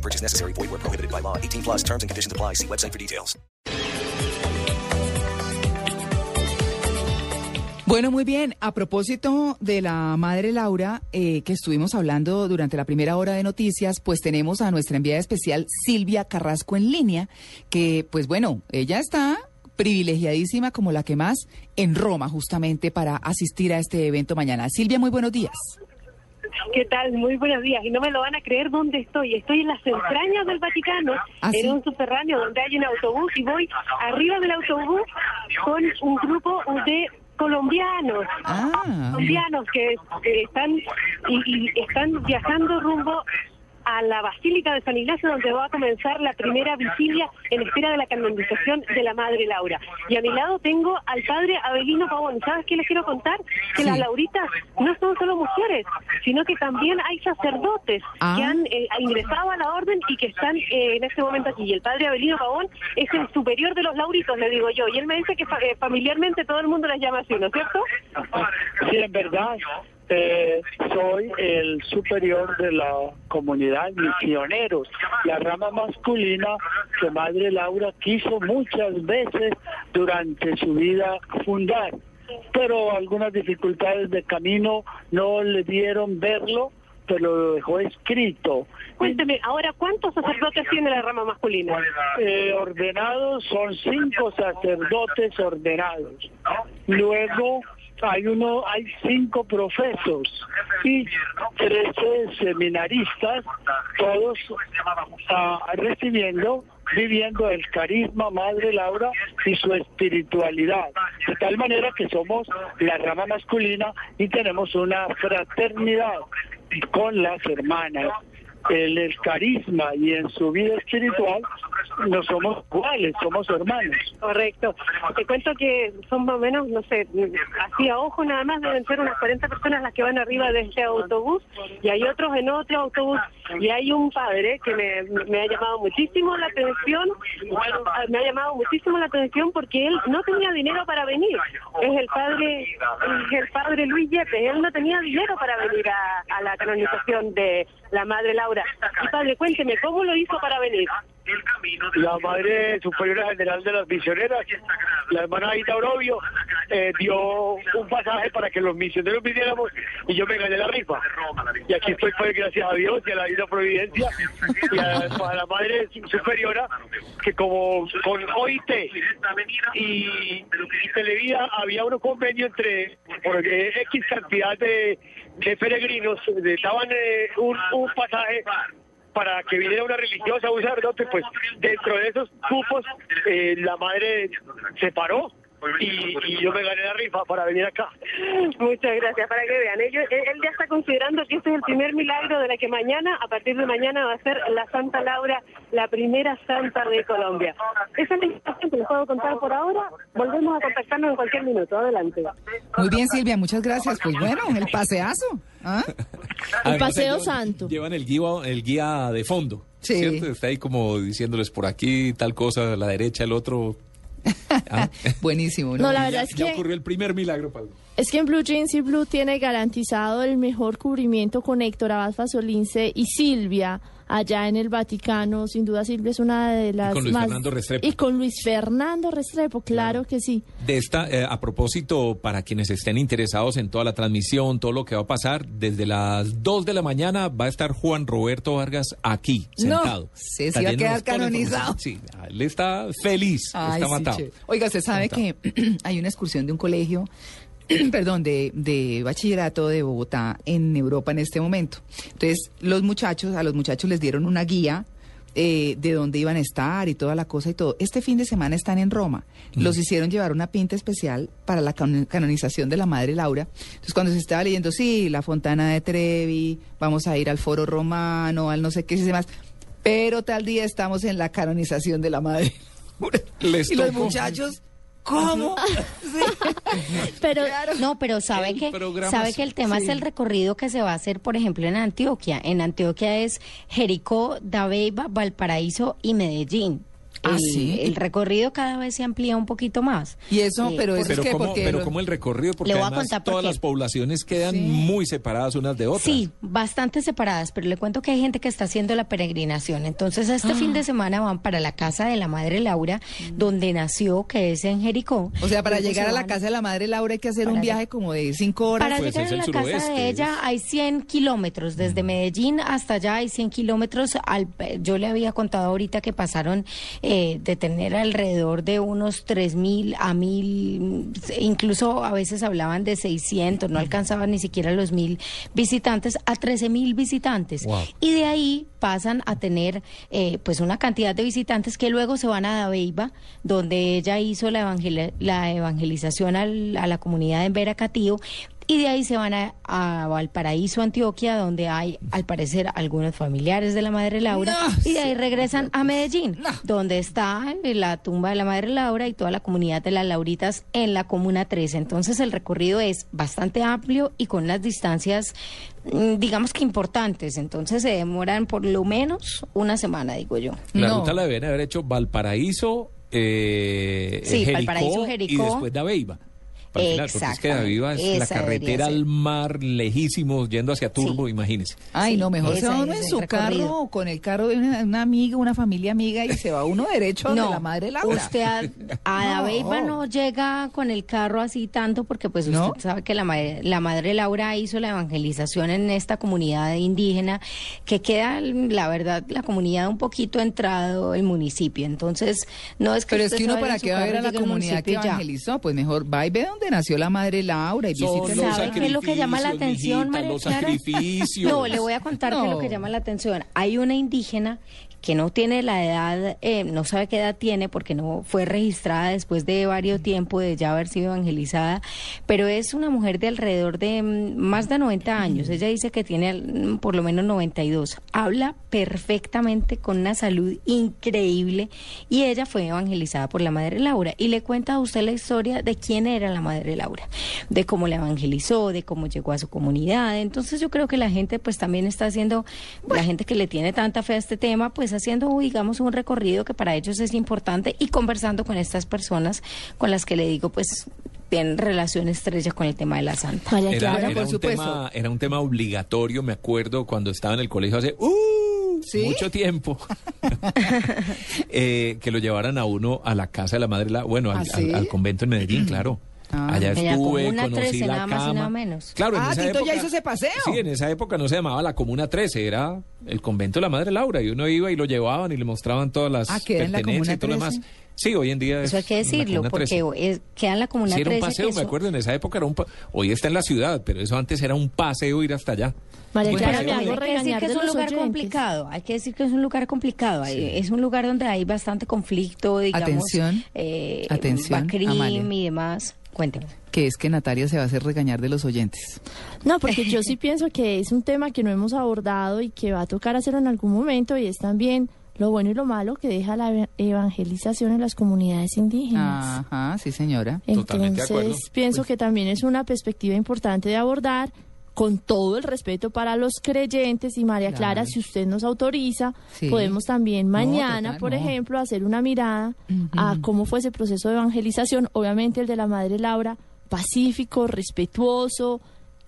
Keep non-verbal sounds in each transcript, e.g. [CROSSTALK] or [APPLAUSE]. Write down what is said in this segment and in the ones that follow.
Purchase necessary. Void prohibited by law. 18 plus terms and conditions apply. See website for details. Bueno, muy bien. A propósito de la madre Laura, eh, que estuvimos hablando durante la primera hora de noticias, pues tenemos a nuestra enviada especial Silvia Carrasco en línea, que pues bueno, ella está privilegiadísima como la que más en Roma justamente para asistir a este evento mañana. Silvia, muy buenos días. ¿Qué tal? Muy buenos días. Y no me lo van a creer dónde estoy. Estoy en las entrañas del Vaticano, ¿Ah, en un subterráneo donde hay un autobús y voy arriba del autobús con un grupo de colombianos. Ah, colombianos que, que están y, y están viajando rumbo a la Basílica de San Ignacio donde va a comenzar la primera vigilia en espera de la canonización de la Madre Laura. Y a mi lado tengo al padre Abelino Pavón. ¿Sabes qué les quiero contar? Que Sí. las Lauritas no son solo mujeres, sino que también hay sacerdotes Ah. que han eh, ingresado a la orden y que están eh, en este momento aquí. Y el padre Abelino Pavón es el superior de los Lauritos, le digo yo. Y él me dice que fa- eh, familiarmente todo el mundo las llama así, ¿no es cierto? Sí, en verdad, eh, soy el superior de la comunidad misioneros, la rama masculina que Madre Laura quiso muchas veces durante su vida fundar, pero algunas dificultades de camino no le dieron verlo, pero lo dejó escrito. Cuénteme, ahora, ¿cuántos sacerdotes tiene la rama masculina? Eh, ordenados son cinco sacerdotes ordenados. Luego hay uno, hay cinco profesos y trece seminaristas, todos ah, recibiendo, viviendo el carisma Madre Laura y su espiritualidad. De tal manera que somos la rama masculina y tenemos una fraternidad con las hermanas. En el carisma y en su vida espiritual no somos iguales, somos hermanos. Correcto. Te cuento que son más o menos, no sé, así a ojo nada más deben ser unas 40 personas las que van arriba de este autobús y hay otros en otro autobús y hay un padre que me, me ha llamado muchísimo la atención, me ha llamado muchísimo la atención porque él no tenía dinero para venir. Es el padre, es el padre Luis Yepes, él no tenía dinero para venir a, a la canonización de la Madre Laura. Y padre, cuénteme, ¿cómo lo hizo para venir? La Madre Superiora General de las Misioneras, la hermana Aida Orobio, eh, dio un pasaje para que los misioneros viniéramos y yo me gané la rifa. Y aquí estoy, pues, gracias a Dios y a la Divina Providencia y a, a la Madre Superiora, que como con OIT y, y Televida había un convenio entre por eh, X cantidad de, de peregrinos, daban eh, un, un pasaje para que viniera una religiosa, un sacerdote, pues dentro de esos cupos eh, la madre se paró y, y yo me gané la rifa para venir acá. Muchas gracias, para que vean. Ellos, él él ya está considerando que este es el primer milagro de la que mañana, a partir de mañana, va a ser la Santa Laura, la primera santa de Colombia. Esa es la información que les puedo contar por ahora. Volvemos a contactarnos en cualquier minuto. Adelante. muy bien Silvia, muchas gracias. Pues bueno, el paseazo. ¿ah? [LAUGHS] Además, paseo santo. Llevan el guía, el guía de fondo. Sí. ¿cierto? Está ahí como diciéndoles por aquí tal cosa, a la derecha, el otro. Ah, [LAUGHS] Buenísimo. ¿no? No, la ya, verdad es ya que ocurrió el primer milagro, Pablo. es que en Blue Jeans y Blue tiene garantizado el mejor cubrimiento con Héctor Abad Fasolince y Silvia allá en el Vaticano. Sin duda Silvia es una de las con Luis más Fernando Restrepo. y con Luis Fernando Restrepo, claro, que sí. De esta, eh, a propósito, para quienes estén interesados en toda la transmisión, todo lo que va a pasar, desde las 2 de la mañana va a estar Juan Roberto Vargas aquí, No, sentado. sí, sí Está va a quedar canonizado. Sí, él está feliz, Ay, está sí, matado. Oiga, usted sabe que [CLEARS THROAT] hay una excursión de un colegio, [CLEARS THROAT] perdón, de, de bachillerato de Bogotá en Europa en este momento. Entonces, los muchachos, a los muchachos les dieron una guía eh, de dónde iban a estar y toda la cosa y todo. Este fin de semana están en Roma. Los hicieron llevar una pinta especial para la can- canonización de la Madre Laura. Entonces, cuando se estaba leyendo, sí, la Fontana de Trevi, vamos a ir al Foro Romano, al no sé qué y demás. Pero tal día estamos en la canonización de la Madre [LAUGHS] Les y los muchachos, ¿cómo? [LAUGHS] [LAUGHS] Pero No, pero sabe El que sabe sí. que el tema es el recorrido que se va a hacer, por ejemplo, en Antioquia. En Antioquia es Jericó, Dabeiba, Valparaíso y Medellín. Ah, el, ¿sí? el recorrido cada vez se amplía un poquito más. Y eso, Eh, pero eso Pero es que como, porque pero lo- como el recorrido, porque Le voy a además todas qué. las poblaciones quedan Sí. muy separadas unas de otras. Sí, bastante separadas, pero le cuento que hay gente que está haciendo la peregrinación. Entonces, este fin Ah. de semana van para la casa de la madre Laura, donde nació, que es en Jericó. o sea, para Luego llegar se a la casa de la madre Laura hay que hacer un viaje como de cinco horas. Para Pues llegar a la casa de ella hay 100 kilómetros, desde Medellín hasta allá hay 100 kilómetros. Al, yo le había contado ahorita que pasaron eh, de tener alrededor de unos 3 mil a mil, incluso a veces hablaban de 600, no alcanzaban ni siquiera los mil visitantes, a 13 mil visitantes. Wow. Y de ahí pasan a tener eh, pues una cantidad de visitantes que luego se van a Dabeiba, donde ella hizo la, evangel- la evangelización al- a la comunidad en Veracatío. Y de ahí se van a, a Valparaíso, Antioquia, donde hay, al parecer, algunos familiares de la Madre Laura. No, y de ahí regresan a Medellín, No. donde está la tumba de la Madre Laura y toda la comunidad de las Lauritas en la Comuna 13. Entonces el recorrido es bastante amplio y con unas distancias, mm, digamos que importantes. Entonces se demoran por lo menos una semana, digo yo. La No. ruta la deben haber hecho Valparaíso, eh, Sí, Jericó, Valparaíso, y Jericó. después Dabeiba. Para el final, porque es que es la carretera al mar, lejísimos, yendo hacia Turbo, imagínese. Ay, Sí, no, mejor se va uno en su recorrido. carro o con el carro de una, una amiga, una familia amiga y se va uno derecho a donde la madre Laura. Usted a, a [LAUGHS] No. No llega con el carro así tanto porque pues usted ¿No? sabe que la madre, la madre Laura hizo la evangelización en esta comunidad indígena que queda la verdad la comunidad un poquito entrado el municipio. Entonces, no es que Pero es que uno para qué va a ver a la comunidad que ya. evangelizó, pues mejor va y ve donde nació la madre Laura y los ¿Sabe qué es lo que llama la atención, mijita, María los Clara? sacrificios. [LAUGHS] No, le voy a contar qué es lo que No. llama la atención. Hay una indígena que no tiene la edad, eh, no sabe qué edad tiene porque no fue registrada después de varios tiempo de ya haber sido evangelizada, pero es una mujer de alrededor de mm, más de 90 años. Ella dice que tiene mm, por lo menos 92. Habla perfectamente con una salud increíble y ella fue evangelizada por la Madre Laura y le cuenta a usted la historia de quién era la Madre Laura, de cómo la evangelizó, de cómo llegó a su comunidad. Entonces yo creo que la gente pues también está haciendo, la gente que le tiene tanta fe a este tema, pues haciendo digamos un recorrido que para ellos es importante y conversando con estas personas con las que le digo pues tienen relación estrecha con el tema de la santa. María Era, era por un supuesto. tema, era un tema obligatorio, me acuerdo, cuando estaba en el colegio hace ¡uh! ¿Sí? mucho tiempo, [LAUGHS] [LAUGHS] eh, que lo llevaran a uno a la casa de la madre, la, bueno, al, ¿Ah, sí? al- al convento en Medellín, [CLEARS THROAT] claro. Ah. Allá En la estuve, Comuna conocí 13, la nada más y cama. nada menos. Claro, en Ah, esa Tito ya época- hizo ese paseo. Sí, en esa época no se llamaba la Comuna 13, era el convento de la Madre Laura, y uno iba y lo llevaban y le mostraban todas las Ah, en la pertenencias y todo lo demás. Sí, hoy en día Eso hay es que la decirlo, porque 13. es- queda en la comuna Sí, era un 13 paseo, que me eso- acuerdo, en esa época era un pa- hoy está en la ciudad, pero eso antes era un paseo ir hasta allá. María Clara, hay que decir que es un lugar oyentes. complicado, hay que decir que es un lugar complicado, hay- es un lugar donde hay bastante conflicto, digamos, Atención, eh, atención, Bacrim y demás. Cuénteme. Que es que Natalia se va a hacer regañar de los oyentes. No, porque yo [LAUGHS] sí pienso que es un tema que no hemos abordado y que va a tocar hacerlo en algún momento y es también lo bueno y lo malo que deja la eva- evangelización en las comunidades indígenas. Ajá, sí señora. Totalmente de acuerdo. Entonces, pienso que también es una perspectiva importante de abordar con todo el respeto para los creyentes y María Clara, Claro. si usted nos autoriza, Sí. podemos también mañana, total, por no. ejemplo, hacer una mirada a cómo fue ese proceso de evangelización, obviamente el de la Madre Laura, pacífico, respetuoso,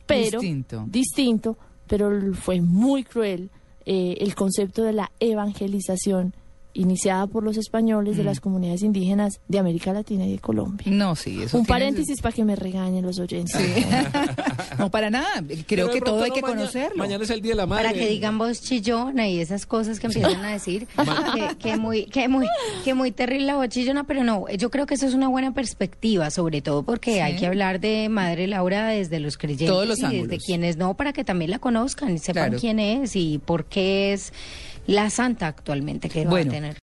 pero Distinto. distinto, pero fue muy cruel eh, el concepto de la evangelización iniciada por los españoles de las comunidades indígenas de América Latina y de Colombia. No, sí, eso Un tiene- paréntesis para que me regañen los oyentes. Sí. [LAUGHS] [LAUGHS] no, para nada. Creo que todo hay que mañana- conocerlo. Mañana es el Día de la Madre. Para que digan voz chillona y esas cosas que empiezan a decir, [LAUGHS] que, que muy, que muy, que muy terrible la voz chillona, pero no, yo creo que eso es una buena perspectiva, sobre todo porque Sí. hay que hablar de Madre Laura desde los creyentes Todos los y desde ángulos. quienes no, para que también la conozcan y sepan Claro. quién es y por qué es la santa actualmente que va a Bueno, tener.